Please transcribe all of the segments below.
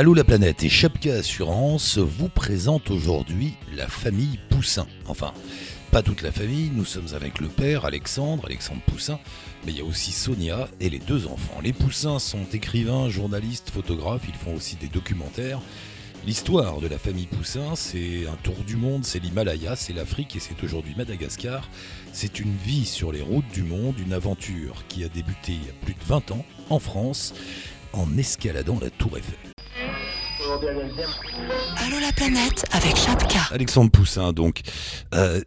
Allô la planète et Chapka Assurance vous présente aujourd'hui la famille Poussin. Enfin, pas toute la famille, nous sommes avec le père Alexandre, Alexandre Poussin, mais il y a aussi Sonia et les deux enfants. Les Poussins sont écrivains, journalistes, photographes, ils font aussi des documentaires. L'histoire de la famille Poussin, c'est un tour du monde, c'est l'Himalaya, c'est l'Afrique et c'est aujourd'hui Madagascar. C'est une vie sur les routes du monde, une aventure qui a débuté il y a plus de 20 ans en France en escaladant la tour Eiffel. Allô la planète avec Chapka. Alexandre Poussin, donc, euh,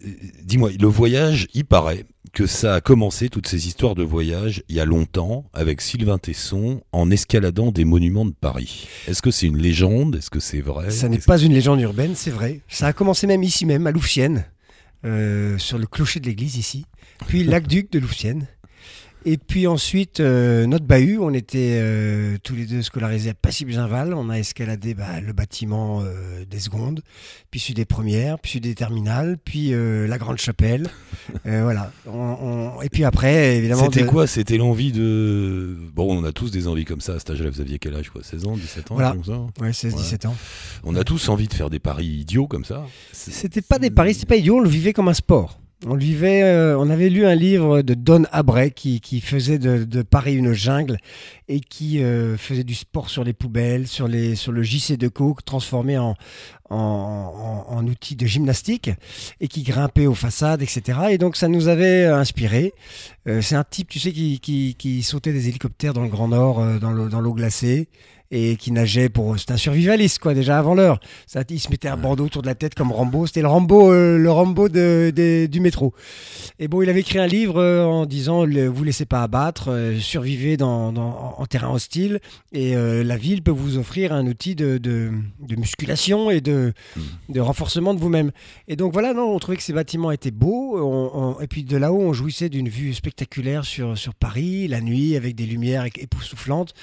dis-moi, le voyage, il paraît que ça a commencé, toutes ces histoires de voyage, il y a longtemps, avec Sylvain Tesson, en escaladant des monuments de Paris. Est-ce que c'est une légende? Est-ce que c'est vrai? Ça n'est pas une légende urbaine, c'est vrai. Ça a commencé même ici même, à Louvciennes, euh, sur le clocher de l'église ici, puis l'aqueduc de Louvciennes. Et puis ensuite, euh, notre bahut, on était euh, tous les deux scolarisés à Passy-Buzinval. On a escaladé bah, le bâtiment euh, des secondes, puis celui des premières, puis celui des terminales, puis la grande chapelle. voilà. On, on... Et puis après, évidemment. C'était de... quoi? C'était l'envie de. Bon, on a tous des envies comme ça. À cet âge-là, vous aviez quel âge quoi? 16 ans, 17 ans Voilà. comme ça? Ouais, 16, 17 ans. On a tous envie de faire des paris idiots comme ça. C'était pas des paris, c'était pas idiot, on le vivait comme un sport. On vivait, euh, on avait lu un livre de Don Abray qui, qui faisait de, de, Paris une jungle et qui euh, faisait du sport sur les poubelles, sur, les, sur le JC de coke transformé en, en, en, outil de gymnastique et qui grimpait aux façades, etc. Et donc ça nous avait inspiré. Euh, C'est un type, tu sais, qui, qui, qui, sautait des hélicoptères dans le Grand Nord, euh, dans l'eau glacée et qui nageait pour c'est un survivaliste quoi déjà avant l'heure. Ça il se mettait un bandeau autour de la tête comme Rambo. C'était le Rambo euh, le Rambo de, de, du métro. Et bon il avait écrit un livre euh, en disant le, vous laissez pas abattre euh, survivez dans, dans, en terrain hostile et la ville peut vous offrir un outil de, de, de musculation et de, de renforcement de vous-même et donc voilà non on trouvait que ces bâtiments étaient beaux. On, on, et puis de là-haut on jouissait d'une vue spectaculaire sur, sur Paris la nuit avec des lumières époustouflantes.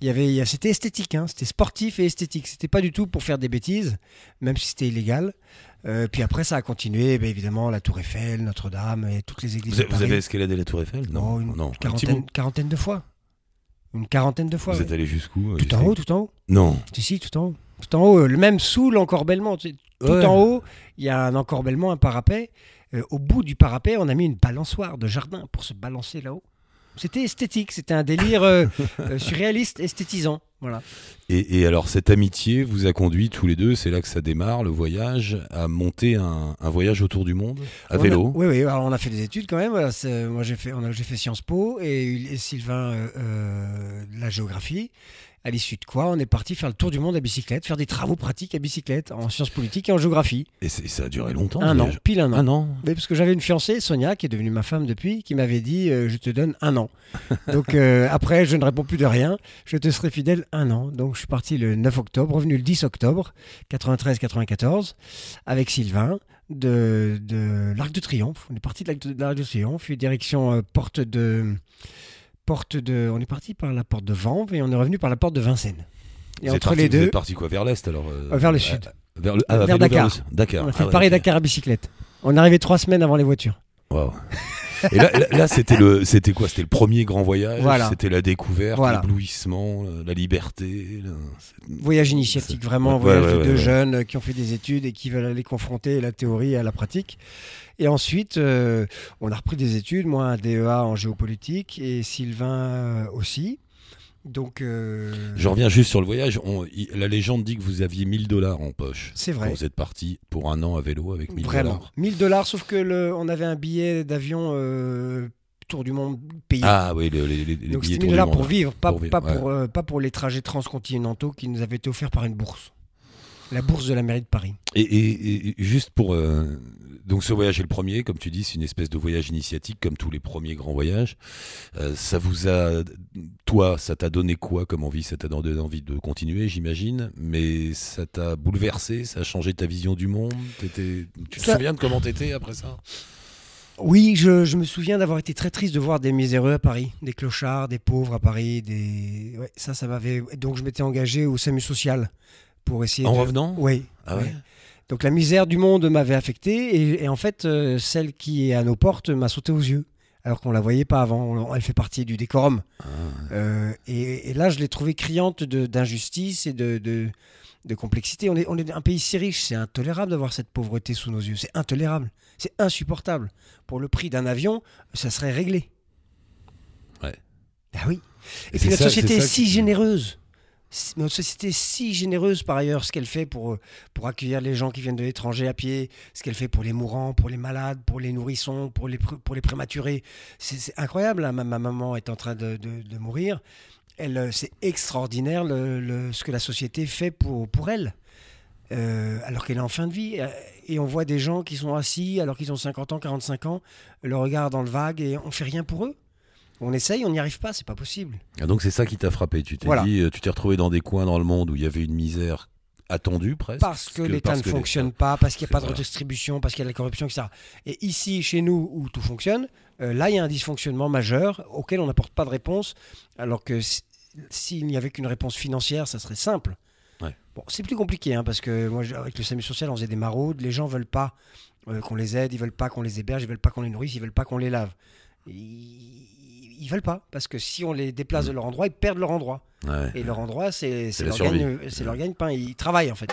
Il y avait c'était esthétique, hein, c'était sportif et esthétique. C'était pas du tout pour faire des bêtises, même si c'était illégal. Euh, puis après, ça a continué, ben, évidemment, la Tour Eiffel, Notre-Dame et toutes les églises. Vous, vous avez escaladé la Tour Eiffel? Non, oh, une non. Quarantaine, quarantaine, de fois. Une quarantaine de fois. Vous ouais. êtes allé jusqu'où Tout en haut, tout en haut. Non. Si, tout en haut. Tout en haut, le même sous l'encorbellement. Tout ouais. en haut, il y a un encorbellement, un parapet. Euh, au bout du parapet, on a mis une balançoire de jardin pour se balancer là-haut. C'était esthétique, c'était un délire euh, euh, surréaliste, esthétisant. Voilà. Et, et, alors cette amitié vous a conduit tous les deux, c'est là que ça démarre, le voyage, à monter un, un voyage autour du monde à on vélo. A, oui, oui. Alors on a fait des études quand même. Voilà, moi j'ai fait, j'ai fait Sciences Po et, et Sylvain euh, la géographie. À l'issue de quoi, on est parti faire le tour du monde à bicyclette, faire des travaux pratiques à bicyclette en sciences politiques et en géographie. Et ça a duré longtemps Un an, pile un an. Un an. Oui, parce que j'avais une fiancée, Sonia, qui est devenue ma femme depuis, qui m'avait dit euh, Je te donne un an. Donc euh, après, je ne réponds plus de rien, je te serai fidèle un an. Donc je suis parti le 9 octobre, revenu le 10 octobre 93-94 avec Sylvain de, de l'Arc de Triomphe. On est parti de l'Arc de Triomphe, puis direction euh, porte de porte de. On est parti par la porte de Vanves et on est revenu par la porte de Vincennes. Et vous entre parti, les deux. Vous êtes parti quoi Vers l'est alors euh, Vers le sud. vers, le, ah, vers, vers Dakar. Vers le, Dakar. On a fait ah, ouais, Paris-Dakar à bicyclette. On est arrivé trois semaines avant les voitures. Waouh. Et là, là, là c'était le, c'était quoi? C'était le premier grand voyage? Voilà. C'était la découverte, voilà. l'éblouissement, la liberté. Voyage initiatique, vraiment, ouais, voyage ouais, de deux jeunes qui ont fait des études et qui veulent aller confronter la théorie à la pratique. Et ensuite, euh, on a repris des études, moi un DEA en géopolitique et Sylvain euh, aussi. Donc, euh... je reviens juste sur le voyage. On, la légende dit que vous aviez 1000 dollars en poche. C'est vrai. Quand vous êtes parti pour un an à vélo avec 1000 Vraiment. dollars. 1000 dollars, sauf que le, on avait un billet d'avion euh, tour du monde payé. Ah oui, les, les, les Donc billets c'était 1000 dollars pour vivre, pas pour, vivre, pas, ouais. pour, euh, pas pour les trajets transcontinentaux qui nous avaient été offerts par une bourse. La bourse de la mairie de Paris. Et, et, et juste pour. Euh, donc ce voyage est le premier, comme tu dis, c'est une espèce de voyage initiatique, comme tous les premiers grands voyages. Euh, ça vous a. Toi, ça t'a donné quoi comme envie? Ça t'a donné envie de continuer, j'imagine, mais ça t'a bouleversé, ça a changé ta vision du monde? Étais, Tu te Ça- souviens de comment t'étais après ça? Oui, je, je me souviens d'avoir été très triste de voir des miséreux à Paris, des clochards, des pauvres à Paris, des ouais, ça, ça m'avait. Donc je m'étais engagé au SAMU social pour essayer. En de... revenant Oui. Ah ouais. Donc la misère du monde m'avait affecté et, et en fait, euh, celle qui est à nos portes m'a sauté aux yeux. alors qu'on la voyait pas avant. Elle fait partie du décorum. Ah, Euh, et, et là, je l'ai trouvée criante d'injustice et de, de, de complexité. On est, on est un pays si riche, c'est intolérable d'avoir cette pauvreté sous nos yeux. C'est intolérable, c'est insupportable. Pour le prix d'un avion, ça serait réglé. Ouais. Ah oui. Et, Et puis ça- société est si généreuse. Notre société si généreuse par ailleurs, ce qu'elle fait pour, euh, pour accueillir les gens qui viennent de l'étranger à pied, ce qu'elle fait pour les mourants, pour les malades, pour les nourrissons, pour les, pour les prématurés. C'est incroyable. hein. Ma, ma maman est en train de, de- de mourir. Euh, C'est extraordinaire le- le- ce que la société fait pour, pour elle. Euh, alors qu'elle est en fin de vie. Et on voit des gens qui sont assis alors qu'ils ont 50 ans, 45 ans, le regard dans le vague et on fait rien pour eux. On essaye, on n'y arrive pas, c'est pas possible. Ah, donc c'est ça qui t'a frappé. Tu t'es Voilà. dit, euh, tu t'es retrouvé dans des coins dans le monde où il y avait une misère attendue presque. Parce que l'État parce ne que les- fonctionne pas, parce qu'il n'y a pas de redistribution, parce qu'il y a de la corruption, etc. Et ici, chez nous, où tout fonctionne, euh, là, il y a un dysfonctionnement majeur auquel on n'apporte pas de réponse, alors que si- s'il n'y avait qu'une réponse financière, ça serait simple. Ouais. Bon, c'est plus compliqué, hein, parce que moi, avec le SAMU social, on faisait des maraudes, les gens veulent pas euh, qu'on les aide, ils veulent pas qu'on les héberge, ils veulent pas qu'on les nourrisse, ils veulent pas qu'on les lave. Ils, ils veulent pas, parce que si on les déplace de leur endroit, ils perdent leur endroit. Ouais. Et leur endroit, c'est leur, leur gagne-pain. Ils travaillent, en fait.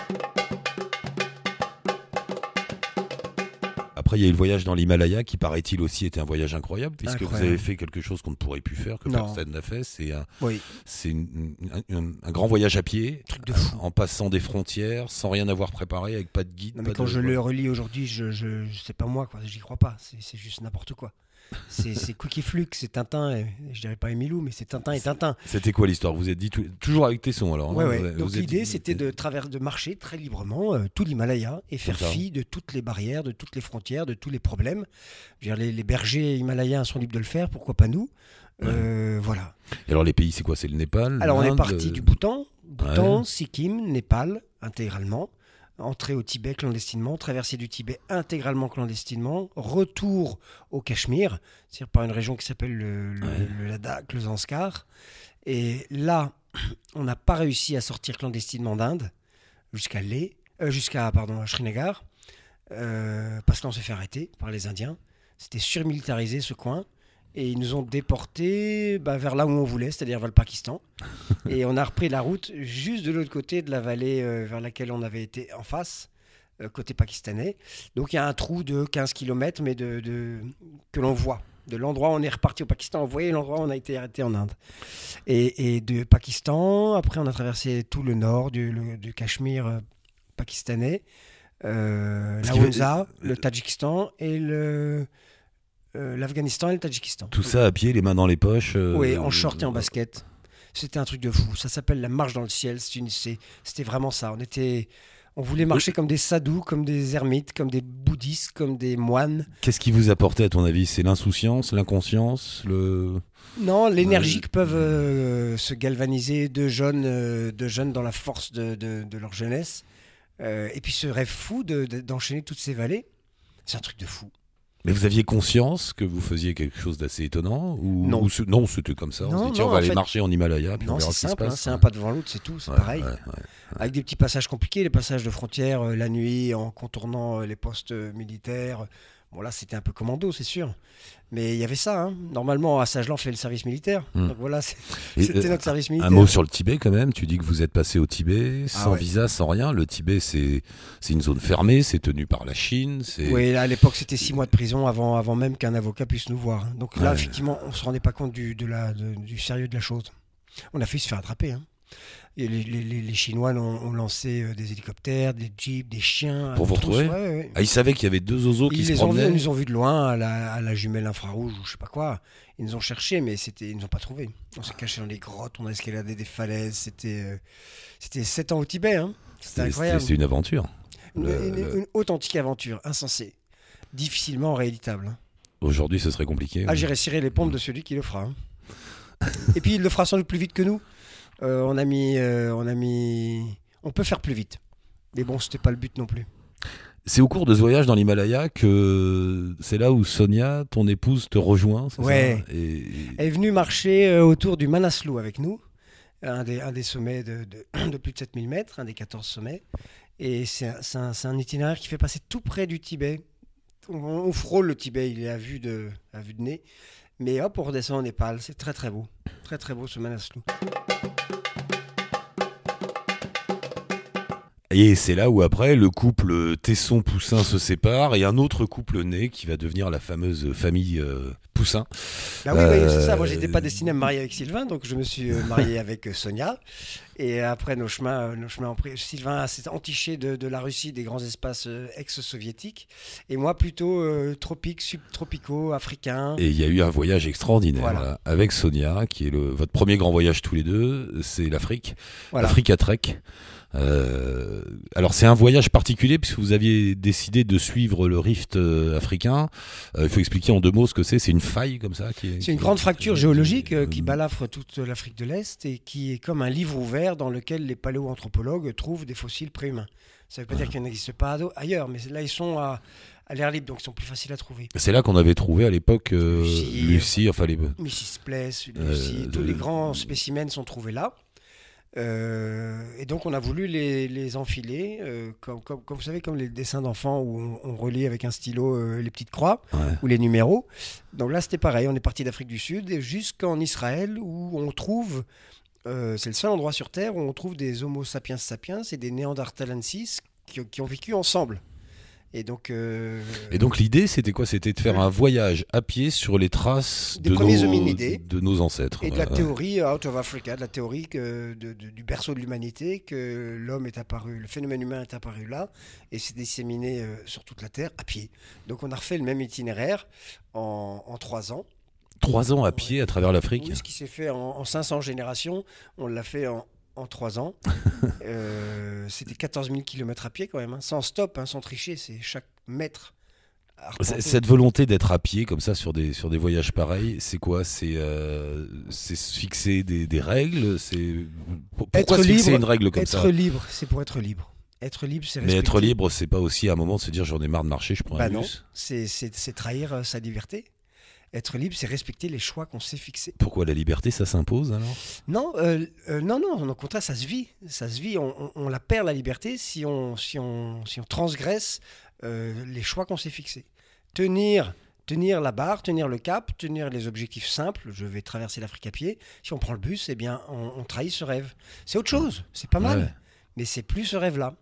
Après, il y a eu le voyage dans l'Himalaya qui, paraît-il, aussi était un voyage incroyable, puisque vous avez fait quelque chose qu'on ne pourrait plus faire, que Non. personne n'a fait. C'est un, Oui, un, un- un grand voyage à pied, truc de fou. en passant des frontières, sans rien avoir préparé, avec pas de guide. Non, mais quand de- je le relis aujourd'hui, je, je, je sais pas moi, quoi. J'y crois pas. C'est juste n'importe quoi. C'est Cookie Flux, c'est Tintin. Et, je dirais pas Emilou, mais c'est Tintin et Tintin. C'était quoi l'histoire Vous êtes dit tout- toujours avec tes sons alors Ouais, hein, ouais. vous- Donc l'idée, dit- c'était de travers de marcher très librement euh, tout l'Himalaya et faire fi de toutes les barrières, de toutes les frontières, de tous les problèmes. Je veux dire, les, les bergers himalayens sont libres de le faire, pourquoi pas nous? Euh, Voilà. Et alors les pays, c'est quoi? C'est le Népal Alors on est parti du Bhoutan, Bhoutan. Sikkim, Népal, intégralement. Entrée au Tibet clandestinement, traversée du Tibet intégralement clandestinement, retour au Cachemire, c'est-à-dire par une région qui s'appelle le, le- Ouais. le Ladakh, le Zanskar. Et là, on n'a pas réussi à sortir clandestinement d'Inde jusqu'à euh, jusqu'à pardon, à Srinagar, euh, parce que là on s'est fait arrêter par les Indiens. C'était surmilitarisé ce coin. Et ils nous ont déportés bah, vers là où on voulait, c'est-à-dire vers le Pakistan. et on a repris la route juste de l'autre côté de la vallée euh, vers laquelle on avait été en face, euh, côté pakistanais. Donc il y a un trou de 15 km, mais de, de- que l'on voit. De l'endroit où on est reparti au Pakistan, on voyait l'endroit où on a été arrêté en Inde. Et, et de Pakistan, après on a traversé tout le nord du, le- du Cachemire euh, pakistanais, la veut- Hunza, le Tadjikistan et le, euh, l'Afghanistan et le Tadjikistan. Tout ça à pied, les mains dans les poches. euh, Oui, en short et en euh, basket. C'était un truc de fou. Ça s'appelle la marche dans le ciel. C'était vraiment ça. On était, on voulait marcher comme des sadhus, comme des ermites, comme des bouddhistes, comme des moines. Qu'est-ce qui vous apportait à ton avis? C'est l'insouciance, l'inconscience, le. Non, l'énergie que peuvent euh, se galvaniser deux jeunes, euh, deux jeunes dans la force de, de- de leur jeunesse. Euh, et puis ce rêve fou de- de- d'enchaîner toutes ces vallées. C'est un truc de fou. Mais vous aviez conscience que vous faisiez quelque chose d'assez étonnant ou Non. ou non, c'était comme ça. on se dit, tiens, on va aller fait- marcher en Himalaya, puis on Non, verra c'est ce simple. hein, c'est un pas devant l'autre, c'est tout. C'est Ouais, pareil. ouais, ouais. avec des petits passages compliqués, les passages de frontières euh, la nuit en contournant euh, les postes euh, militaires. Bon là c'était un peu commando c'est sûr, mais il y avait ça. hein. Normalement à Sagelan fait le service militaire, Hmm. donc voilà c'était euh, notre service militaire. Un mot sur le Tibet quand même. Tu dis que vous êtes passé au Tibet sans ouais. visa, sans rien. Le Tibet, c'est c'est une zone fermée, c'est tenu par la Chine. Oui, là, à l'époque c'était six mois de prison avant, avant même qu'un avocat puisse nous voir. Donc là Ouais. effectivement on se rendait pas compte du, de la, de- du sérieux de la chose. On a failli se faire attraper. hein. Et les, les- les- les Chinois ont, ont lancé euh, des hélicoptères, des jeeps, des chiens. Pour vous retrouver ouais, ouais. Ah, ils savaient qu'il y avait deux oiseaux qui Ils se promenaient. ils nous ont vus de loin à la, à la jumelle infrarouge ou je sais pas quoi. Ils nous ont cherchés, mais ils nous ont pas trouvés. On s'est cachés dans les grottes, on a escaladé des falaises. C'était, euh, c'était sept ans au Tibet. Hein. C'était incroyable. c'était une aventure. Une, le- une- le- une authentique aventure, insensée, difficilement rééditable. hein. Aujourd'hui, ce serait compliqué. Ah, j'irai cirer les pompes de celui qui le fera. hein. Et puis il le fera sans doute plus vite que nous. Euh, on a mis, euh, on a mis, on peut faire plus vite. Mais bon, c'était pas le but non plus. C'est au cours de ce voyage dans l'Himalaya que c'est là où Sonia, ton épouse, te rejoint. c'est Ouais. ça Et Elle est venue marcher euh, autour du Manaslu avec nous, un des, un des sommets de, de- de plus de 7000 mètres, un des 14 sommets. Et c'est un, c'est un- c'est un itinéraire qui fait passer tout près du Tibet, on, on frôle le Tibet, il est à vue de, à vue de nez. Mais hop, on redescend au Népal, c'est très très beau. Très très beau ce Manaslu. Et c'est là où après le couple Tesson-Poussin se sépare et un autre couple naît qui va devenir la fameuse famille euh, Poussin. Bah oui, oui, c'est ça. Moi, Euh, j'étais pas destiné à me marier avec Sylvain, donc je me suis euh, marié avec euh, Sonia. Et après, nos chemins, euh, nos chemins ont pris. Sylvain s'est entiché de, de la Russie, des grands espaces euh, ex-soviétiques, et moi plutôt euh, tropiques, subtropicaux, africains. Et il y a eu un voyage extraordinaire Voilà. là, avec Sonia, qui est le, votre premier grand voyage tous les deux, c'est l'Afrique, Voilà. l'Africa Trek. Euh, alors c'est un voyage particulier puisque vous aviez décidé de suivre le rift euh, africain. Euh, il faut expliquer en deux mots ce que c'est. C'est une faille comme ça qui. C'est une qui- grande fracture géologique euh, qui Euh, balafre toute l'Afrique de l'Est et qui est comme un livre ouvert dans lequel les paléoanthropologues trouvent des fossiles préhumains. Ça ne veut pas dire qu'il n'existe pas ado- ailleurs, mais là ils sont à, à l'air libre, donc ils sont plus faciles à trouver. C'est là qu'on avait trouvé à l'époque euh, Lucie. Lucie, enfin les. Mrs. Place, Lucie, Euh, tous de- les grands spécimens sont trouvés là. Euh, et donc on a voulu les, les enfiler, euh, comme, comme, comme vous savez, comme les dessins d'enfants où on, on relie avec un stylo euh, les petites croix Ouais. ou les numéros. Donc là c'était pareil, on est parti d'Afrique du Sud jusqu'en Israël où on trouve, euh, c'est le seul endroit sur Terre où on trouve des Homo sapiens sapiens et des Néandertalensis qui, qui ont vécu ensemble. Et donc, euh, Et donc l'idée c'était quoi? C'était de faire un voyage à pied sur les traces Des de premiers nos, hominidés. de nos ancêtres. Et de la Ouais. théorie out of Africa, de la théorie que, de- de- du berceau de l'humanité, que l'homme est apparu, le phénomène humain est apparu là et s'est disséminé euh, sur toute la Terre à pied. Donc on a refait le même itinéraire en, en trois ans. Trois ans à pied à travers l'Afrique. Oui, ce qui s'est fait en, en 500 générations, on l'a fait en, en trois ans. Euh, C'était 14 000 km à pied quand même, hein, sans stop, hein, sans tricher, c'est chaque mètre. Cette volonté d'être à pied comme ça sur des sur des voyages pareils, c'est quoi? C'est euh, fixer des, des règles? C'est pourquoi Être se fixer libre, une règle comme être ça libre, c'est pour être libre. Être libre, c'est Mais être libre, c'est pas aussi à un moment de se dire j'en ai marre de marcher, je prends Bah un non, bus. c'est c'est- c'est trahir euh, sa liberté. Être libre, c'est respecter les choix qu'on s'est fixés. Pourquoi la liberté, ça s'impose alors? Non, euh, euh, non, non, au contraire, ça se vit. Ça se vit. On, on- on la perd la liberté si on, si on, si on transgresse euh, les choix qu'on s'est fixés. Tenir, tenir la barre, tenir le cap, tenir les objectifs simples. Je vais traverser l'Afrique à pied. Si on prend le bus, eh bien, on, on trahit ce rêve. C'est autre chose. C'est pas mal, Ouais. mais c'est plus ce rêve-là.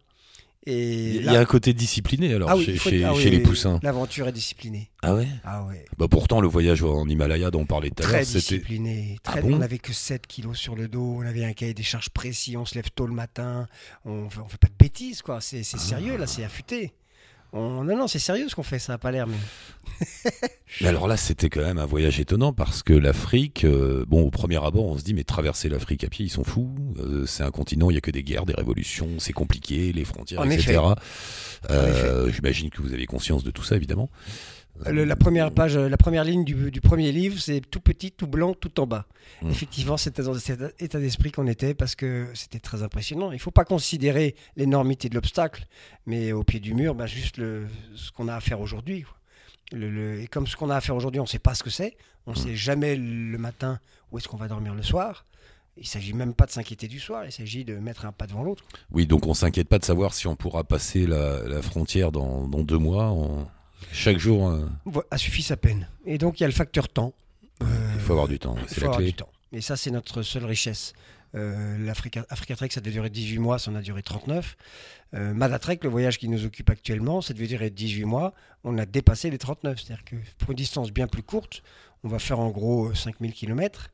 Et Il y a- il là- y a un côté discipliné alors Ah oui, chez, il faut- chez- ah oui, chez les poussins. L'aventure est disciplinée. Ah ouais? Ah ouais. Bah pourtant le voyage en Himalaya dont on parlait tout à l'heure, c'était discipliné. Ah Très... bon? on n'avait que 7 kilos sur le dos. On avait un cahier des charges précis. On se lève tôt le matin. On fait, on fait pas de bêtises, quoi. C'est c'est sérieux, là. C'est affûté. On... Non, non, c'est sérieux ce qu'on fait. Ça n'a pas l'air, mais. Mais alors là, c'était quand même un voyage étonnant parce que l'Afrique, euh, bon, au premier abord, on se dit, mais traverser l'Afrique à pied, ils sont fous. Euh, c'est un continent, il y a que des guerres, des révolutions, c'est compliqué, les frontières, En etc. Euh, J'imagine que vous avez conscience de tout ça, évidemment. Le- la première page, euh, la première ligne du, du premier livre, c'est tout petit, tout blanc, tout en bas. Mm. Effectivement, c'était dans cet état d'esprit qu'on était parce que c'était très impressionnant. Il ne faut pas considérer l'énormité de l'obstacle, mais au pied du mur, bah, juste le, ce qu'on a à faire aujourd'hui. quoi. Le- le- et comme ce qu'on a à faire aujourd'hui, on ne sait pas ce que c'est. On ne sait jamais le matin où est-ce qu'on va dormir le soir. Il s'agit même pas de s'inquiéter du soir, il s'agit de mettre un pas devant l'autre. Oui, donc on s'inquiète pas de savoir si on pourra passer la, la frontière dans, dans deux mois. On- Chaque jour, euh, A suffi sa peine. Et donc il y a le facteur temps. Euh, il faut avoir du temps, Il c'est faut la avoir clé. du temps. Et ça, c'est notre seule richesse. Euh, L'Africa Africa Trek, ça devait durer 18 mois, ça en a duré 39. Euh, Madatrek, le voyage qui nous occupe actuellement, ça devait durer 18 mois. On a dépassé les 39. C'est-à-dire que pour une distance bien plus courte, on va faire en gros euh, 5000 km.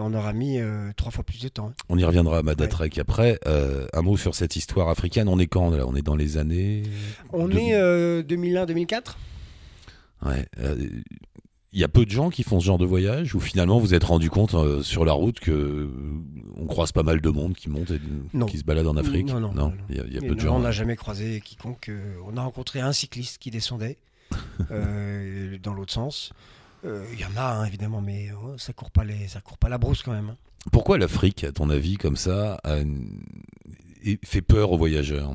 On aura mis euh, trois fois plus de temps. hein. On y reviendra à Madatrek après. Euh, un mot sur cette histoire africaine. On est quand là? On est dans les années. On de- est euh, 2001-2004 Ouais. euh, Il y a peu de gens qui font ce genre de voyage ou finalement vous êtes rendu compte euh, sur la route que euh, on croise pas mal de monde qui monte et Non. qui se balade en Afrique? Non, non, non. Il y a, il y a Et peu de gens. On n'a jamais croisé quiconque. euh, on a rencontré un cycliste qui descendait euh, dans l'autre sens. Euh, Il y en a hein, évidemment, mais euh, ça court pas les, ça court pas la brousse quand même. hein. Pourquoi l'Afrique, à ton avis, comme ça, a fait peur aux voyageurs?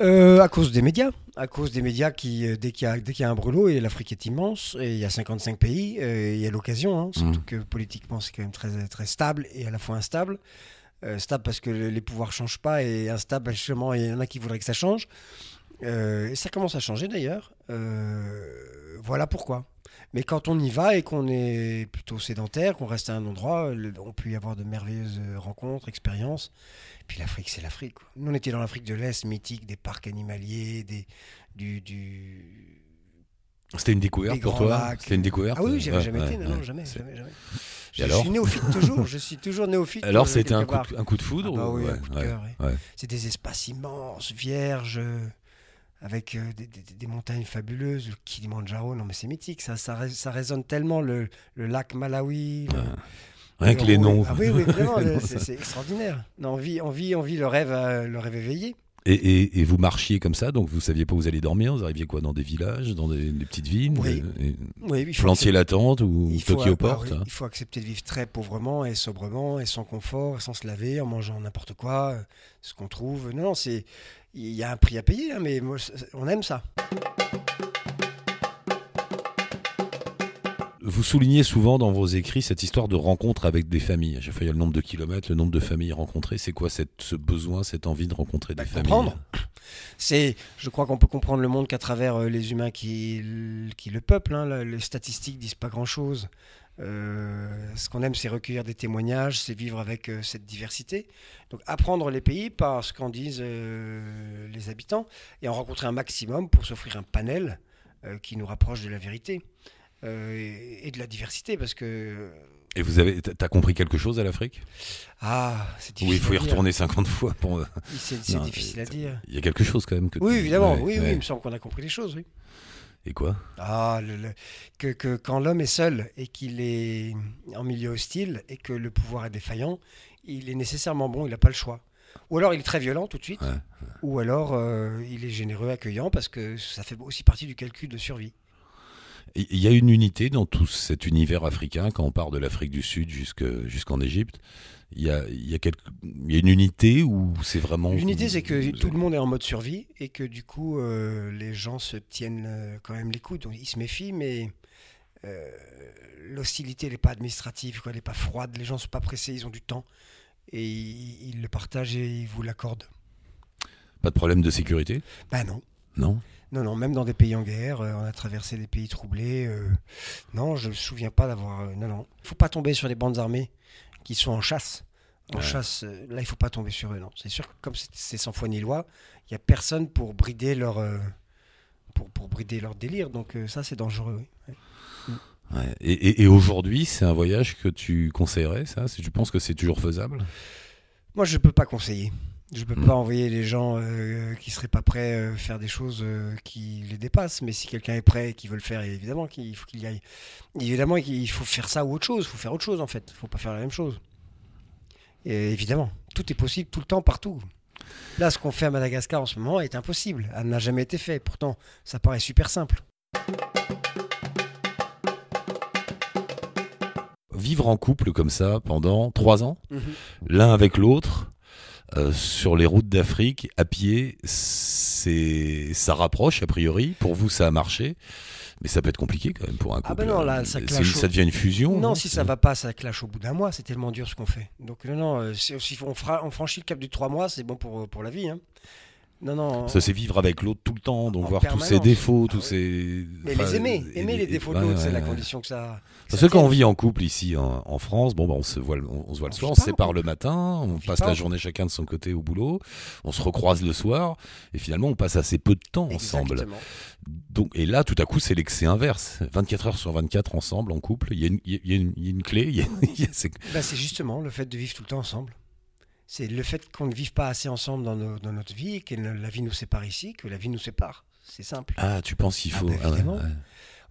Euh, à cause des médias. À cause des médias qui, euh, dès qu'il y, a- y un brûlot, et l'Afrique est immense, et il y a 55 pays, euh, il y a l'occasion, hein, surtout Mhm. que politiquement c'est quand même très, très stable et à la fois instable. Euh, stable parce que le- les pouvoirs changent pas, et instable justement, il y en a qui voudraient que ça change. Euh, et ça commence à changer d'ailleurs. Euh, voilà pourquoi. Mais quand on y va et qu'on est plutôt sédentaire, qu'on reste à un endroit, le- on peut y avoir de merveilleuses rencontres, expériences. Puis l'Afrique, c'est l'Afrique. Nous, on était dans l'Afrique de l'Est, mythique, des parcs animaliers, des, du, du... C'était une découverte pour toi. C'était une découverte Ah oui, j'avais Ouais, jamais ouais, été. Non, jamais, jamais, jamais. Je alors suis néophyte toujours. Je suis toujours néophyte. Alors, euh, c'était un coup, de, un coup de foudre Ah bah ou- oui, un coup de cœur. C'est des espaces immenses, vierges, euh, avec euh, des, des- des montagnes fabuleuses. Le Kilimanjaro, non mais c'est mythique, ça, ça, ré- ça résonne tellement. Le, le lac Malawi. le- Rien que le- les noms. Ah oui, oui, vraiment, c'est extraordinaire. Non, on, vit, on, vit, on vit le rêve, euh, le rêve éveillé. Et, et- et vous marchiez comme ça, donc vous saviez pas où vous allez dormir Vous arriviez quoi Dans des villages, dans des, des petites villes Oui. Et- Oui, il faut Plantiez la tente ou toquiez aux ah portes hein il faut accepter de vivre très pauvrement et sobrement et sans confort, et sans se laver, en mangeant n'importe quoi, euh, ce qu'on trouve. Non, non, c'est il y a un prix à payer, hein, mais moi, on aime ça. Vous soulignez souvent dans vos écrits cette histoire de rencontre avec des familles. À chaque fois, il y a le nombre de kilomètres, le nombre de familles rencontrées. C'est quoi cette, ce besoin, cette envie de rencontrer Bah, des familles? Comprendre. C'est, je crois qu'on peut comprendre le monde qu'à travers euh, les humains qui, qui le peuplent. hein. Les statistiques disent pas grand-chose. Euh, ce qu'on aime, c'est recueillir des témoignages, c'est vivre avec euh, cette diversité. Donc apprendre les pays par ce qu'en disent euh, les habitants et en rencontrer un maximum pour s'offrir un panel qui nous rapproche de la vérité et, et de la diversité. Parce que Et vous avez, t'as compris quelque chose à l'Afrique? Ah, c'est Oui, difficile. il faut y retourner 50 fois pour. C'est, difficile à dire. Il y a quelque chose quand même que. Oui, évidemment. Ouais, oui, oui, il me semble qu'on a compris les choses. Oui. Et quoi? Ah, le- le- que, que quand l'homme est seul et qu'il est en milieu hostile et que le pouvoir est défaillant, il est nécessairement bon, il n'a pas le choix. Ou alors il est très violent tout de suite, Ouais. ou alors euh, il est généreux, accueillant, parce que ça fait aussi partie du calcul de survie. Il y a une unité dans tout cet univers africain, quand on part de l'Afrique du Sud jusque- jusqu'en Égypte. Il y, a, il, y a quelque- il y a une unité où c'est vraiment. L'unité, c'est que tout le monde est en mode survie et que du coup, euh, les gens se tiennent euh, quand même les coudes. Donc, ils se méfient, mais euh, l'hostilité, elle n'est pas administrative, quoi, elle n'est pas froide. Les gens ne sont pas pressés, ils ont du temps et ils, ils le partagent et ils vous l'accordent. Pas de problème de sécurité? Ben non. Non Non, non, même dans des pays en guerre, euh, on a traversé des pays troublés. euh, non, je ne me souviens pas d'avoir. euh, non, non. Il ne faut pas tomber sur des bandes armées qui sont en chasse. En Ouais. chasse, là, il ne faut pas tomber sur eux, non. C'est sûr que comme c'est- sans foi ni loi, il n'y a personne pour brider leur. pour, pour brider leur délire. Donc, ça, c'est dangereux. oui. Ouais. Et, et- et aujourd'hui, c'est un voyage que tu conseillerais, ça? Si tu penses que c'est toujours faisable? Moi, je ne peux pas conseiller. Je ne peux Mm. pas envoyer les gens euh, qui seraient pas prêts à faire des choses euh, qui les dépassent. Mais si quelqu'un est prêt et qui veut le faire, évidemment qu'il faut qu'il y aille. Évidemment qu'il faut faire ça ou autre chose. Il faut faire autre chose en fait. Il faut pas faire la même chose. Et évidemment, tout est possible tout le temps, partout. Là, ce qu'on fait à Madagascar en ce moment est impossible. Elle n'a jamais été fait. Pourtant, ça paraît super simple. Vivre en couple comme ça pendant trois ans, l'un avec l'autre, euh, sur les routes d'Afrique, à pied, c'est ça rapproche a priori. Pour vous, ça a marché, mais ça peut être compliqué quand même pour un couple. Ah ben non, là, ça clash au- ça devient une fusion. Non, hein, si ça va pas, ça clash au bout d'un mois. C'est tellement dur ce qu'on fait. Donc non, non, euh, si on, on franchit le cap du trois mois, c'est bon pour, pour la vie. hein. Non, non. Ça, c'est vivre avec l'autre tout le temps, donc En voir tous ses défauts, Ah tous oui. ses. Mais enfin, les aimer, aimer les défauts de ouais, l'autre, c'est ouais, la ouais. condition que ça. Parce que quand on vit en couple ici en, en France, bon, bah, on se voit, le- on, on se voit le soir, on se sépare le matin, on passe pas la journée chacun de son côté au boulot, on se recroise le soir, et finalement on passe assez peu de temps ensemble. Donc, et là, tout à coup, c'est l'excès inverse. 24 heures sur 24 ensemble, en couple, il y, a une- il y a- y une- il y a une clé. Ben, c'est justement le fait de vivre tout le temps ensemble. C'est le fait qu'on ne vive pas assez ensemble dans, nos- dans notre vie, que la vie nous sépare ici, que la vie nous sépare. C'est simple. Ah, tu penses qu'il Ah, faut. bah, ah ouais, évidemment. ouais.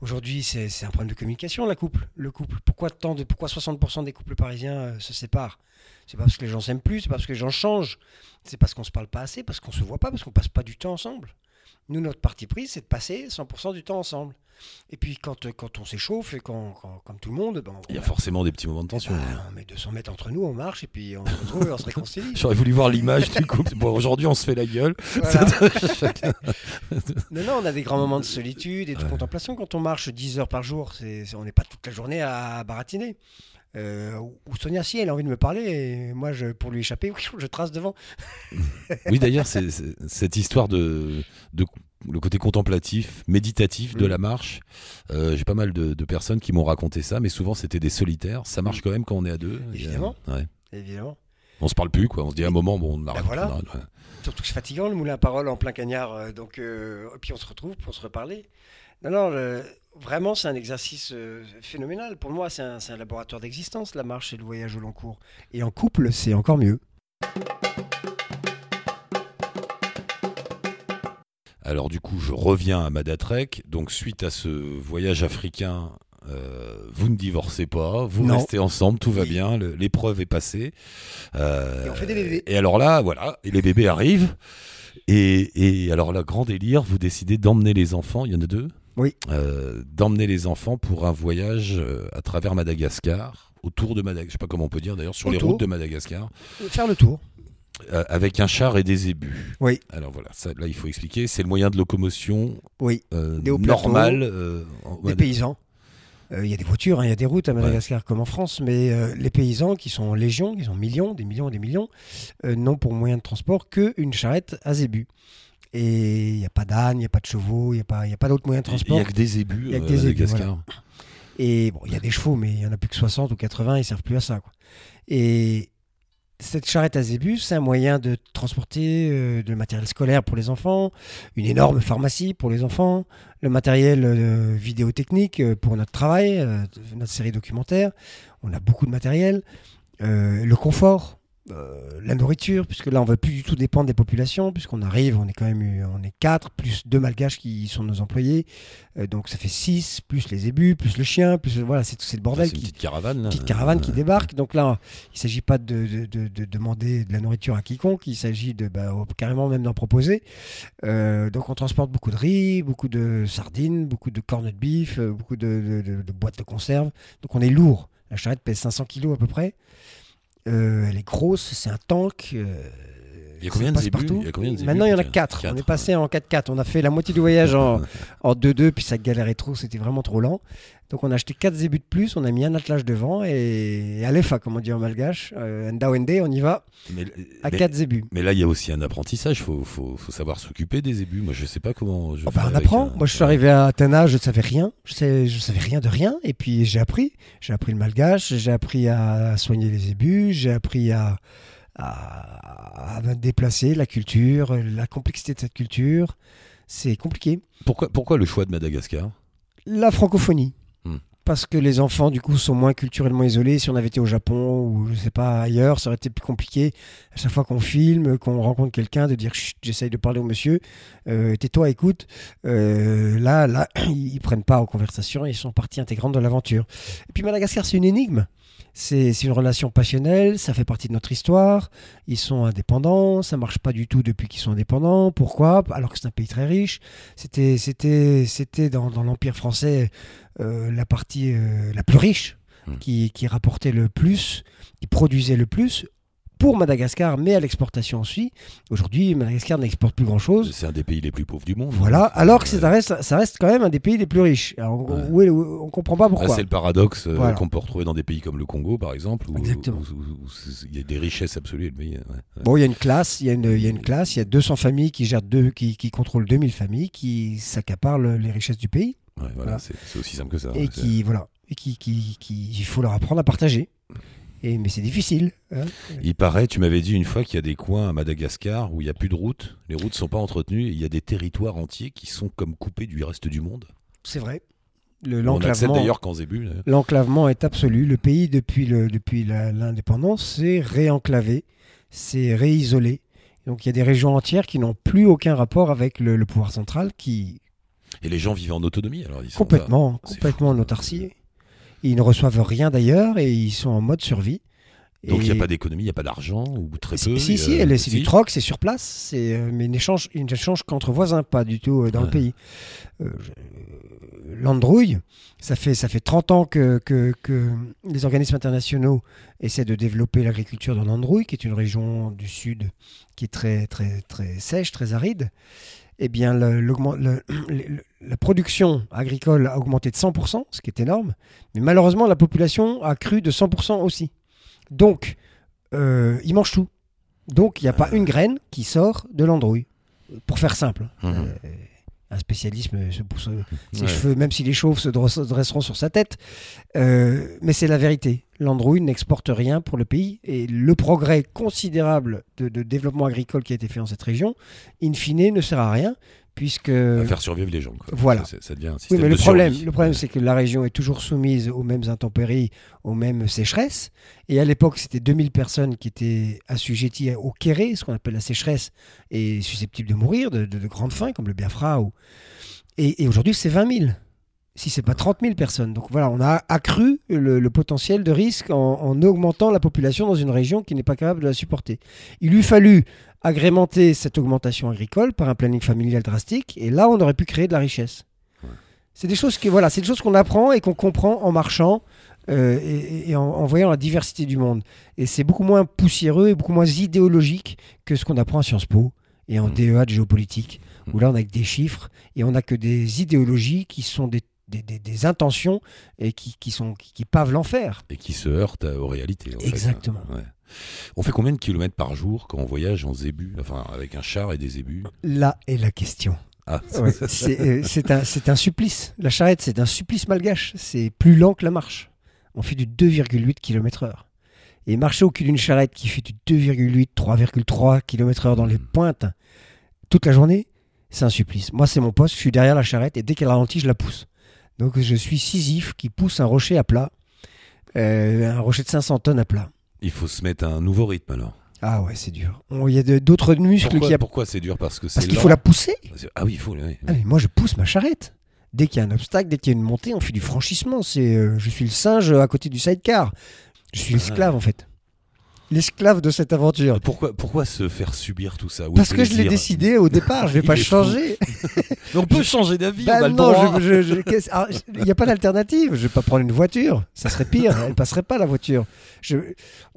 Aujourd'hui, c'est c'est un problème de communication, la couple. Le couple. Pourquoi tant de, pourquoi 60% des couples parisiens euh, se séparent? C'est pas parce que les gens s'aiment plus, c'est pas parce que les gens changent. C'est parce qu'on se parle pas assez, parce qu'on se voit pas, parce qu'on passe pas du temps ensemble. Nous, notre parti pris, c'est de passer 100% du temps ensemble. Et puis, quand, euh, quand on s'échauffe, et quand, quand- comme tout le monde, ben, Il y a forcément des petits moments de tension. bah, on met 200 mètres entre nous, on marche, et puis on se retrouve et on se réconcilie. J'aurais voulu voir l'image du couple. Bon, aujourd'hui, on se fait la gueule. Voilà. Non, non, on a des grands moments de solitude et de Ouais. contemplation quand on marche 10 heures par jour. C'est- on n'est pas toute la journée à baratiner. Euh, ou Sonia, si elle a envie de me parler, et moi, je, pour lui échapper, je trace devant. oui, d'ailleurs, c'est, c'est- cette histoire de, de le côté contemplatif, méditatif de Mm. la marche. euh, j'ai pas mal de, de personnes qui m'ont raconté ça, mais souvent c'était des solitaires. Ça marche quand même quand on est à deux. A- Évidemment. ouais. Évidemment. On se parle plus, quoi. On se dit à un moment, bon, on arrête. voilà. on arrête, ouais. Surtout que c'est fatigant le moulin à parole en plein cagnard. euh, donc, euh, et puis on se retrouve pour se reparler. Non, non, le- vraiment, c'est un exercice euh, phénoménal. Pour moi, c'est un, laboratoire d'existence, la marche et le voyage au long cours. Et en couple, c'est encore mieux. Alors du coup, je reviens à Madatrek. Donc suite à ce voyage africain, euh, vous ne divorcez pas, vous Non. restez ensemble, tout va Oui. bien, l'épreuve est passée. Euh, Et on fait des bébés. Et alors là, voilà, et les bébés arrivent. Et, et alors là, grand délire, vous décidez d'emmener les enfants, il y en a deux? Oui. Euh, d'emmener les enfants pour un voyage euh, à travers Madagascar, autour de Madagascar, je sais pas comment on peut dire d'ailleurs, sur les routes de Madagascar, Faire le tour. euh, avec un char et des ébus. Oui. Alors voilà, ça, là il faut expliquer, c'est le moyen de locomotion Oui. euh, Des normal. euh, Les paysans. Euh, Il y a des voitures, hein, il y a des routes à Madagascar comme en France, mais euh, les paysans qui sont en légion, qui sont millions, des millions, des millions, euh, n'ont pour moyen de transport qu'une charrette à zébu. Et il n'y a pas d'âne, il n'y a pas de chevaux, il n'y a pas, il y a pas d'autres moyens de Il n'y transport. a que des ébus y a que euh, des ébus, Madagascar. Et bon, il y a des chevaux, mais il y en a plus que 60 ou 80, ils servent plus à ça. Quoi. Et cette charrette à zébus, c'est un moyen de transporter euh, de matériel scolaire pour les enfants, une énorme pharmacie pour les enfants, le matériel euh, vidéotechnique euh, pour notre travail, euh, notre série documentaire. On a beaucoup de matériel, euh, le confort. Euh, la nourriture, puisque là on ne va plus du tout dépendre des populations, puisqu'on arrive, on est quand même eu- on est quatre, plus deux malgaches qui sont nos employés, Euh, donc ça fait six, plus les ébus, plus le chien, plus voilà, c'est c'est le bordel c'est une qui, petite caravane. là. petite caravane qui Euh, débarque. Donc là, il ne s'agit pas de, de- de- de demander de la nourriture à quiconque, il s'agit de bah, carrément même d'en proposer. Euh, donc on transporte beaucoup de riz, beaucoup de sardines, beaucoup de euh, beaucoup de, de- de- de boîtes de conserve. Donc on est lourd. La charrette pèse 500 kilos à peu près. Euh, elle est grosse, c'est un tank. euh, Il y a combien de zébus partout. Il y a combien de zébus, Maintenant, il y en a peut-être 4. On est passé en 4x4. On a fait la moitié du voyage en, en 2-2, puis ça galérait trop, c'était vraiment trop lent. Donc on a acheté 4 zébus de plus, on a mis un attelage devant et, et Alefa, comme on dit en malgache, euh, Ndawende, on y va Mais, à mais- 4 zébus. mais là, il y a aussi un apprentissage. Il faut, faut, faut savoir s'occuper des ébus. Moi, je sais pas comment. Je Oh, bah, on apprend. un- Moi, je suis arrivé à âge, je ne savais rien. Je, sais, je savais rien de rien. Et puis, j'ai appris. J'ai appris le malgache, j'ai appris à soigner les ébus, j'ai appris à, à, à me déplacer, la culture, la complexité de cette culture. C'est compliqué. Pourquoi, pourquoi le choix de Madagascar? La francophonie. Hmm. Parce que les enfants, du coup, sont moins culturellement isolés. Si on avait été au Japon ou je sais pas ailleurs, ça aurait été plus compliqué. À chaque fois qu'on filme, qu'on rencontre quelqu'un, de dire j'essaye de parler au monsieur, euh, tais-toi, écoute. Euh, là, là, ils, prennent pas en conversation, ils sont partie intégrante de l'aventure. Et puis Madagascar, c'est une énigme. C'est une relation passionnelle, ça fait partie de notre histoire. Ils sont indépendants, ça marche pas du tout depuis qu'ils sont indépendants. Pourquoi? Alors que c'est un pays très riche. C'était, c'était, c'était dans, dans l'empire français euh, la partie euh, la plus riche, Hmm. qui, qui rapportait le plus, qui produisait le plus pour Madagascar, mais à l'exportation aussi. Aujourd'hui, Madagascar n'exporte plus grand-chose. C'est un des pays les plus pauvres du monde. Voilà, alors que ça reste, ça reste quand même un des pays les plus riches. Alors, Ouais. où est- où- on comprend pas Ah, pourquoi. c'est le paradoxe euh, Voilà. qu'on peut retrouver dans des pays comme le Congo, par exemple, où, il y a des richesses absolues. ouais, ouais. Bon, il y a une classe, il y a une, il y a une classe, il y a 200 familles qui gèrent deux, qui, qui contrôlent 2000 familles, qui s'accaparent le- les richesses du pays voilà, Voilà. c'est aussi simple que ça. et qui, voilà, et qui, qui, qui- il faut leur apprendre à partager. Et, mais c'est difficile. hein. Il paraît, tu m'avais dit une fois qu'il y a des coins à Madagascar où il n'y a plus de routes, les routes sont pas entretenues, et il y a des territoires entiers qui sont comme coupés du reste du monde. C'est vrai. Accepte L'enclavement d'ailleurs qu'en zébu. d'ailleurs. l'enclavement est absolu. Le pays, depuis le- depuis l'indépendance, s'est réenclavé, s'est réisolé. Donc il y a des régions entières qui n'ont plus aucun rapport avec le, le pouvoir central, qui Et les gens vivent en autonomie. Alors ils sont complètement, c'est complètement en autarcie. Ils ne reçoivent rien d'ailleurs et ils sont en mode survie. Donc il n'y a pas d'économie, il n'y a pas d'argent ou très peu. Si, si, euh, c'est du troc, c'est sur place, c'est, euh, mais ils n'échangent, ils n'échangent qu'entre voisins, pas du tout euh, dans Ouais. le pays. Euh, L'androuille, ça fait, ça fait 30 ans que, que, que les organismes internationaux essaient de développer l'agriculture dans l'Androuille, qui est une région du sud qui est très, très, très sèche, très aride. Eh bien, le- l'augment- le- le- la production agricole a augmenté de 100%, ce qui est énorme, mais malheureusement, la population a cru de 100% aussi. Donc, euh, ils mangent tout. Donc, il n'y a pas une graine qui sort de l'androuille. Pour faire simple. Mhm. Euh, un spécialisme se pousse euh, ses Ouais. cheveux, même si les chauves se dres- se dresseront sur sa tête. Euh, mais c'est la vérité. L'androuille n'exporte rien pour le pays. Et le progrès considérable de, de développement agricole qui a été fait dans cette région, in fine, ne sert à rien, puisque... À faire survivre les gens. quoi. Voilà. Ça, ça devient un Oui, système mais le de problème, survie. le problème, c'est que la région est toujours soumise aux mêmes intempéries, aux mêmes sécheresses. Et à l'époque, c'était 2000 personnes qui étaient assujetties au kéré, ce qu'on appelle la sécheresse, et susceptibles de mourir de, de, de grande faim, comme le Biafra. Ou... Et, et aujourd'hui, c'est 20 000. Si c'est pas 30 000 personnes. Donc voilà, on a accru le, le potentiel de risque en, en augmentant la population dans une région qui n'est pas capable de la supporter. Il lui fallu agrémenter cette augmentation agricole par un planning familial drastique, et là, on aurait pu créer de la richesse. C'est des choses voilà, c'est des choses qu'on apprend et qu'on comprend en marchant euh, et, et en, en voyant la diversité du monde. Et c'est beaucoup moins poussiéreux et beaucoup moins idéologique que ce qu'on apprend à Sciences Po et en Mm. DEA de géopolitique, où Mm. là on a que des chiffres et on n'a que des idéologies qui sont des, des, des- des intentions et qui, qui sont qui, qui pavent l'enfer. Et qui se heurte à- aux réalités. en fait. Exactement. Ouais. On fait combien de kilomètres par jour quand on voyage en zébu Enfin, avec un char et des zébus? Là est la question. Ah, Ouais, c'est euh, c'est un, c'est un supplice. La charrette, c'est un supplice malgache. C'est plus lent que la marche. On fait du 2,8 km/h. Et marcher au cul d'une charrette qui fait du 2,8, 3,3 km/h dans les pointes toute la journée, c'est un supplice. Moi, c'est mon poste. Je suis derrière la charrette et dès qu'elle ralentit, je la pousse. Donc, je suis Sisyphe qui pousse un rocher à plat. Euh, un rocher de 500 tonnes à plat. il faut se mettre un nouveau rythme alors. Ah ouais, c'est dur. Il y a d'autres muscles Pourquoi, qui... a- pourquoi c'est dur? Parce que c'est Parce qu'il faut la pousser. Ah oui, il faut. oui. Ah, mais moi, je pousse ma charrette. Dès qu'il y a un obstacle, dès qu'il y a une montée, on fait du franchissement. C'est, euh, je suis le singe à côté du sidecar. Je suis l'esclave, en fait. L'esclave de cette aventure. Pourquoi, pourquoi se faire subir tout ça? Où Parce que je l'ai décidé au départ, je vais Il pas changer. On peut changer d'avis, Bah non, alors, il n'y a pas d'alternative. Je vais pas prendre une voiture. Ça serait pire. Elle passerait pas la voiture. Je,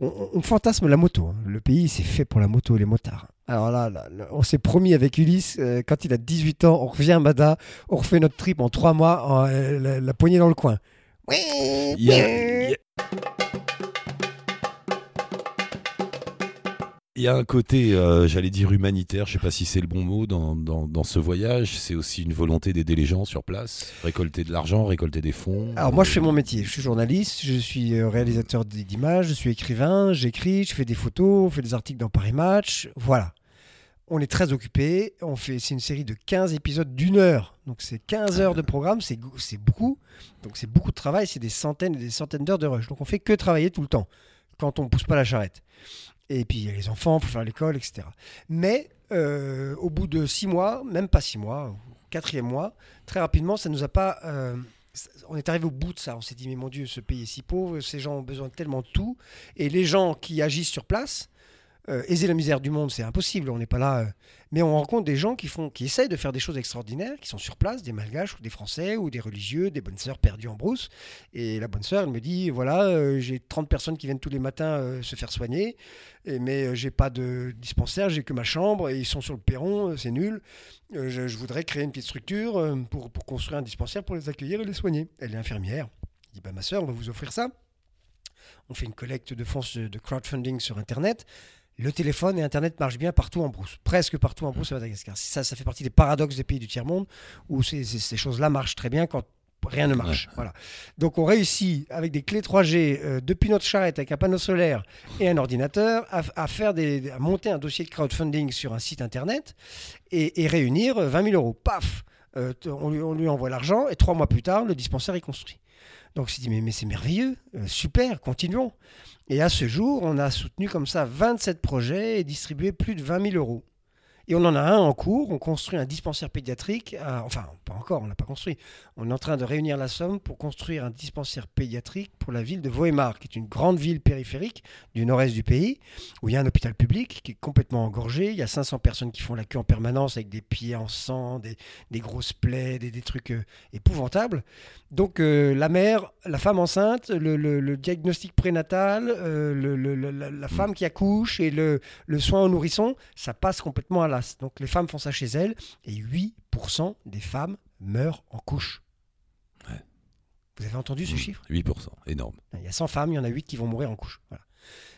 on, on fantasme la moto. hein. Le pays, c'est fait pour la moto et les motards. Alors là, on s'est promis avec Ulysse, euh, quand il a 18 ans, on revient à Mada, on refait notre trip en trois mois, en, euh, la, la poignée dans le coin. Il y a- il y a- un côté, euh, j'allais dire humanitaire, je sais pas si c'est le bon mot dans, dans, ce voyage. C'est aussi une volonté d'aider les gens sur place, récolter de l'argent, récolter des fonds. Alors moi, je fais mon métier. Je suis journaliste, je suis euh, réalisateur d'images, je suis écrivain, j'écris, je fais des photos, on fait des articles dans Paris Match. Voilà. On est très occupé. C'est une série de 15 épisodes d'une heure. Donc c'est 15 heures de programme, c'est, beaucoup. Donc c'est beaucoup de travail, c'est des centaines et des centaines d'heures de rush. Donc on fait que travailler tout le temps quand on pousse pas la charrette. Et puis il y a les enfants, il faut faire l'école, etc. Mais euh, au bout de six mois, même pas six mois, quatrième mois, très rapidement, ça nous a pas. euh, on est arrivé au bout de ça. On s'est dit, mais mon Dieu, ce pays est si pauvre, ces gens ont besoin de tellement de tout. Et les gens qui agissent sur place, euh, aiser la misère du monde, c'est impossible. On n'est pas là. euh, mais on rencontre des gens qui, font, qui essayent de faire des choses extraordinaires, qui sont sur place, des malgaches ou des français ou des religieux, des bonnes sœurs perdues en brousse. Et la bonne sœur, elle me dit voilà, euh, j'ai 30 personnes qui viennent tous les matins se faire soigner, et, mais j'ai pas de dispensaire, j'ai que ma chambre, et ils sont sur le perron, c'est nul. Je, voudrais créer une petite structure pour, pour construire un dispensaire pour les accueillir et les soigner. Elle est infirmière. Je dis bah, ma sœur, on va vous offrir ça. On fait une collecte de fonds de crowdfunding sur Internet. Le téléphone et Internet marchent bien partout en brousse, presque partout en brousse à Madagascar. Ça, ça fait partie des paradoxes des pays du tiers-monde où ces, ces- ces choses-là marchent très bien quand rien ne marche. Voilà. Donc on réussit avec des clés 3G euh, depuis notre charrette avec un panneau solaire et un ordinateur à, à faire des, à monter un dossier de crowdfunding sur un site Internet et, et réunir euh, 20 000 euros. Paf Euh, t- on, lui, on lui envoie l'argent et trois mois plus tard, le dispensaire est construit. Donc on s'est dit, mais, mais c'est merveilleux, euh, super, continuons. Et à ce jour, on a soutenu comme ça 27 projets et distribué plus de 20 000 euros. Et on en a un en cours. On construit un dispensaire pédiatrique. à- enfin, pas encore, on l'a pas construit. On est en train de réunir la somme pour construire un dispensaire pédiatrique pour la ville de Vohemar, qui est une grande ville périphérique du nord-est du pays, où il y a un hôpital public qui est complètement engorgé. Il y a 500 personnes qui font la queue en permanence avec des pieds en sang, des, des grosses plaies, des, des trucs euh, épouvantables. Donc euh, la mère, la femme enceinte, le, le- le diagnostic prénatal, euh, le- la, la femme qui accouche et le, soin au nourrisson, ça passe complètement à Donc les femmes font ça chez elles et 8% des femmes meurent en couche. Ouais. Vous avez entendu ce Mmh, chiffre? 8%, énorme. Il y a 100 femmes, il y en a 8 qui vont mourir en couche. Voilà.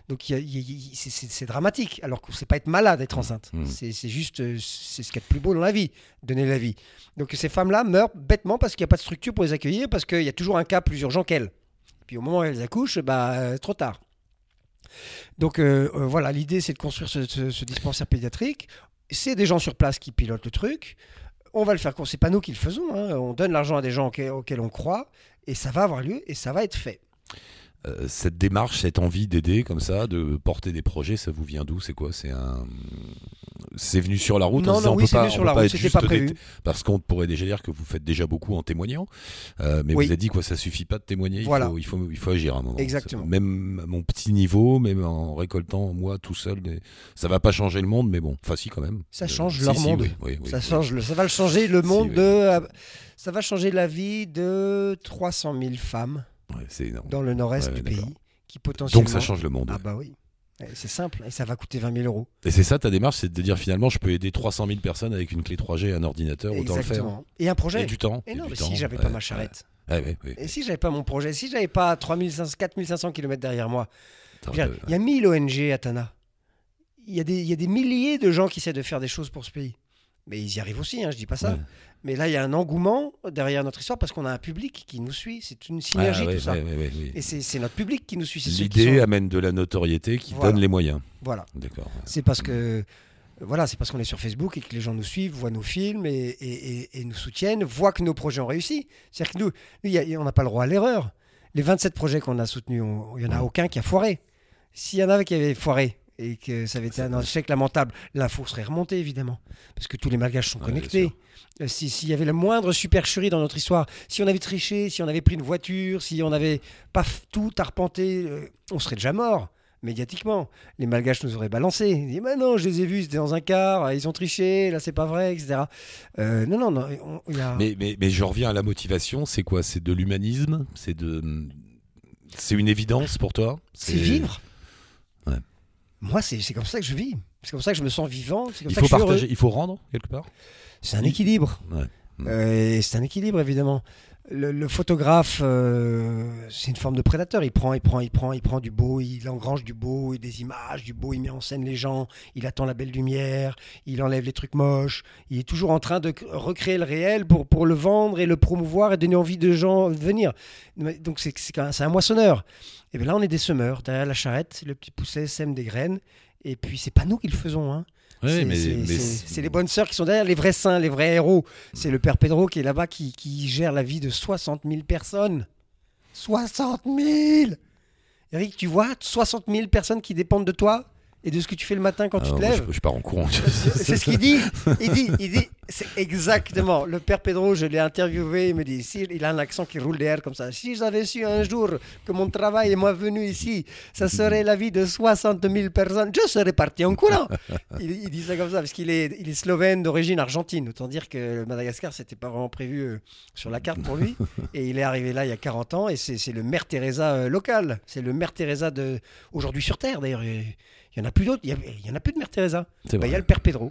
Donc c'est- dramatique, alors que c'est pas être malade d'être enceinte. Mmh. C'est juste, euh, c'est ce qu'il y a de plus beau dans la vie, donner la vie. Donc ces femmes-là meurent bêtement parce qu'il n'y a pas de structure pour les accueillir, parce qu'il y a toujours un cas plus urgent qu'elles. Puis au moment où elles accouchent, bah, euh, trop tard. Donc euh, euh, voilà, l'idée c'est de construire ce, ce- ce dispensaire pédiatrique. C'est des gens sur place qui pilotent le truc. On va le faire, c'est pas nous qui le faisons. hein. On donne l'argent à des gens auxquels, auxquels on croit, et ça va avoir lieu, et ça va être fait. Euh, cette démarche, cette envie d'aider comme ça, de porter des projets, ça vous vient d'où? C'est quoi? C'est un, c'est venu sur la route. non, non, on oui, c'est pas- venu sur la route, c'était pas prévu. Parce qu'on pourrait déjà dire que vous faites déjà beaucoup en témoignant, Euh, mais Oui. vous avez dit quoi, ça suffit pas de témoigner. Il, Voilà. faut, il faut, il faut agir à un moment. Exactement. Même à mon petit niveau, même en récoltant moi tout seul, ça va pas changer le monde, mais bon, enfin si quand même. Ça Euh, change si, leur si, monde. oui, ça, change ça va changer le monde de. euh, Ça va changer la vie de 300 000 femmes Ouais, dans le nord-est Ouais, du pays qui potentiellement. Donc ça change le monde. Ah bah oui. Ouais, C'est simple et ça va coûter 20 000 euros. Et c'est ça ta démarche, c'est de dire finalement je peux aider 300 000 personnes avec une clé 3G et un ordinateur, autant le faire. Exactement. Et un projet. Et du temps. Et et non, mais temps. si j'avais Ouais, pas ma charrette. ouais, ouais, ouais. Et si j'avais pas mon projet, si j'avais pas 3500, 4500 km derrière moi, il y a 1000 ONG à Tana. Il y, a des, il y a des milliers de gens qui essaient de faire des choses pour ce pays. Mais ils y arrivent aussi, hein, je dis pas ça. Ouais. Mais là, il y a un engouement derrière notre histoire parce qu'on a un public qui nous suit. C'est une synergie, ah, ouais, tout ça. ouais. Et c'est notre public qui nous suit. L'idée sont- amène de la notoriété qui Voilà. donne les moyens. Voilà. D'accord. C'est parce que. Voilà, c'est parce qu'on est sur Facebook et que les gens nous suivent, voient nos films et, et- et- et nous soutiennent, voient que nos projets ont réussi. C'est-à-dire que nous, nous, il y a- on n'a pas le droit à l'erreur. Les 27 projets qu'on a soutenus, il n'y en a aucun qui a foiré. S'il y en avait qui avaient foiré et que ça avait été un échec lamentable, l'info serait remontée évidemment. Parce que tous les malgaches sont Ouais, connectés. Euh, si- S'il y avait la moindre supercherie dans notre histoire, si on avait triché, si on avait pris une voiture, si on n'avait pas tout arpenté, euh, on serait déjà mort médiatiquement. Les malgaches nous auraient balancé. Ils disaient, mais non, je les ai vus, c'était dans un car, ils ont triché, là c'est pas vrai, etc. Euh, non, non, non. on- il y a... Mais, mais, mais je reviens à la motivation. C'est quoi? C'est de l'humanisme? C'est de. C'est une évidence pour toi? C'est vivre. Ouais. Moi, c'est comme ça que je vis. C'est comme ça que je me sens vivant. Comme Il ça faut que je suis partager, il faut rendre quelque part. C'est un équilibre. Ouais. Euh, c'est un équilibre, évidemment. Le, photographe, euh, c'est une forme de prédateur. Il prend, il prend, il prend, il prend du beau, il engrange du beau, des images, du beau, il met en scène les gens, il attend la belle lumière, il enlève les trucs moches. Il est toujours en train de recréer le réel pour, pour le vendre et le promouvoir et donner envie de gens de venir. Donc c'est un, un moissonneur. Et bien là, on est des semeurs. Derrière la charrette, le petit pousset sème des graines. Et puis, c'est pas nous qui le faisons. Hein. C'est c'est les bonnes sœurs qui sont derrière, les vrais saints, les vrais héros. C'est le père Pedro qui est là-bas, qui, qui gère la vie de 60 000 personnes. 60 000 Eric, tu vois 60 000 personnes qui dépendent de toi? Et de ce que tu fais le matin quand Ah, tu te moi, lèves. je, je pars en courant. C'est ce qu'il dit. Il dit, il dit, c'est exactement. Le père Pedro, je l'ai interviewé, il me dit, si, il a un accent qui roule derrière comme ça. Si j'avais su un jour que mon travail et moi venu ici, ça serait la vie de 60 000 personnes, je serais parti en courant. Il, il dit ça comme ça parce qu'il est, il est slovène d'origine argentine. Autant dire que Madagascar, c'était pas vraiment prévu euh, sur la carte pour lui. Et il est arrivé là il y a 40 ans et c'est le Mère Teresa euh, local. C'est le Mère Teresa de aujourd'hui sur Terre d'ailleurs. Il y en a plus d'autres. Il y, en a plus de Mère Teresa. Bah, Il y a le Père Pedro.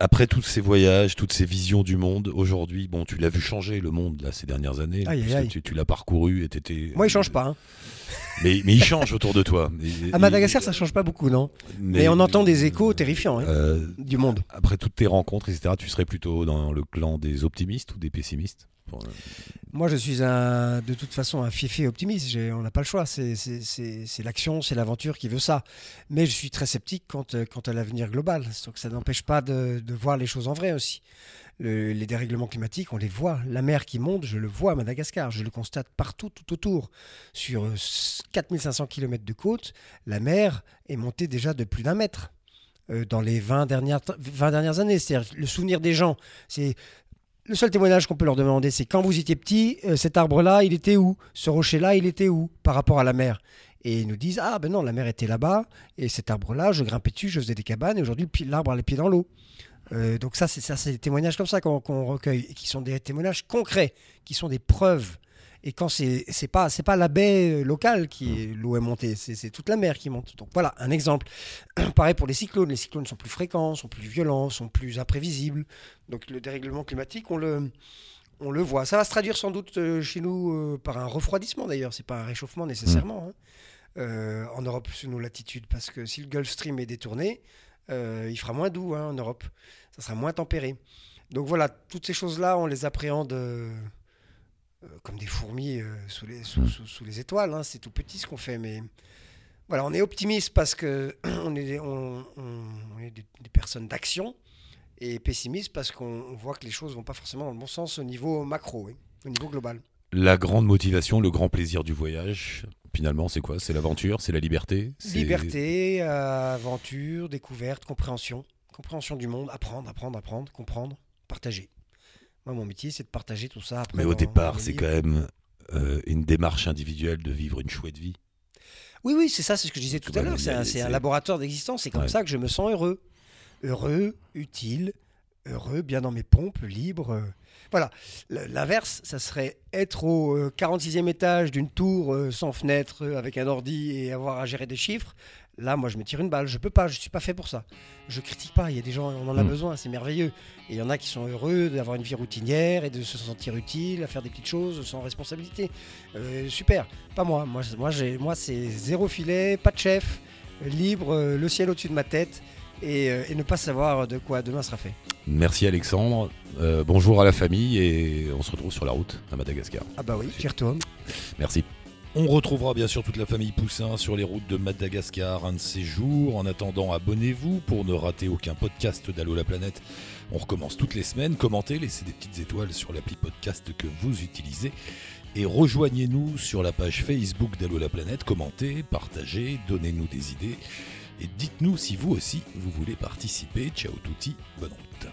Après tous ces voyages, toutes ces visions du monde, aujourd'hui, bon, tu l'as vu changer le monde là ces dernières années. Aïe. Tu, tu l'as parcouru et t'étais. Moi, il change pas. hein. Mais, mais il change autour de toi. Et- À et- Madagascar, ça change pas beaucoup, non Mais, on entend des échos terrifiants hein, Euh, du monde. après toutes tes rencontres, etc., tu serais plutôt dans le clan des optimistes ou des pessimistes Pour, euh, Moi, je suis un, de toute façon un fiefé optimiste. On n'a pas le choix. C'est- l'action, c'est l'aventure qui veut ça. Mais je suis très sceptique quant, euh, quant à l'avenir global. Donc ça n'empêche pas de, de voir les choses en vrai aussi. Le- les dérèglements climatiques, on les voit. La mer qui monte, je le vois à Madagascar. Je le constate partout, tout autour. Sur euh, 4500 km de côte, la mer est montée déjà de plus d'un mètre euh, dans les 20 dernières, 20 dernières années. C'est-à-dire le souvenir des gens. C'est le seul témoignage qu'on peut leur demander, c'est quand vous étiez petit, euh, cet arbre-là, il était où? Ce rocher-là, il était où? Par rapport à la mer Et ils nous disent ah ben non, la mer était là-bas et cet arbre-là, je grimpais dessus, je faisais des cabanes et aujourd'hui l'arbre a les pieds dans l'eau. Euh, donc ça, c'est des témoignages comme ça qu'on recueille et qui sont des témoignages concrets, qui sont des preuves. Et quand c'est c'est pas c'est pas la baie euh, locale qui est l'eau est montée, c'est toute la mer qui monte. Donc voilà un exemple. Pareil pour les cyclones. Les cyclones sont plus fréquents, sont plus violents, sont plus imprévisibles. Donc le dérèglement climatique, on le on le voit. Ça va se traduire sans doute euh, chez nous par un refroidissement d'ailleurs. C'est pas un réchauffement nécessairement. hein. Euh, en Europe sous nos latitudes, parce que si le Gulf Stream est détourné, euh, il fera moins doux hein, en Europe. Ça sera moins tempéré. Donc voilà, toutes ces choses-là, on les appréhende euh, euh, comme des fourmis euh, sous, les, sous, sous- sous les étoiles. hein. C'est tout petit ce qu'on fait, mais voilà, on est optimiste parce que on est, des- on, on- on est des, des personnes d'action et pessimiste parce qu'on on voit que les choses vont pas forcément dans le bon sens au niveau macro, oui, au niveau global. La grande motivation, le grand plaisir du voyage, finalement, c'est quoi? C'est l'aventure, c'est la liberté? Liberté, aventure, découverte, compréhension. Compréhension du monde, apprendre, apprendre, apprendre, comprendre, partager. Moi, mon métier, c'est de partager tout ça. Après Mais au départ, c'est quand même euh, une démarche individuelle de vivre une chouette vie. Oui, oui, c'est ça, c'est ce que je disais tout à l'heure. C'est un, laboratoire d'existence. C'est comme Ouais. ça que je me sens heureux. Heureux, utile, heureux, bien dans mes pompes, libre. euh. Voilà. L'inverse, ça serait être au euh, 46e étage d'une tour euh, sans fenêtre, euh, avec un ordi et avoir à gérer des chiffres. Là, moi, je me tire une balle. Je peux pas, je suis pas fait pour ça. Je critique pas. Il y a des gens, on en a Mm. besoin, c'est merveilleux. Et il y en a qui sont heureux d'avoir une vie routinière et de se sentir utile, à faire des petites choses sans responsabilité. Euh, super. Pas moi. Moi, c'est- moi, j'ai, moi, c'est zéro filet, pas de chef, libre, euh, le ciel au-dessus de ma tête et, euh, et ne pas savoir de quoi demain sera fait. Merci Alexandre, Euh, bonjour à la famille et on se retrouve sur la route à Madagascar. Ah bah oui, j'y retourne. Merci. On retrouvera bien sûr toute la famille Poussin sur les routes de Madagascar un de ces jours. En attendant, abonnez-vous pour ne rater aucun podcast d'Allo la planète. On recommence toutes les semaines. Commentez, laissez des petites étoiles sur l'appli podcast que vous utilisez. Et rejoignez-nous sur la page Facebook d'Allo la planète. Commentez, partagez, donnez-nous des idées. Et dites-nous si vous aussi vous voulez participer. Ciao touti, bonne route.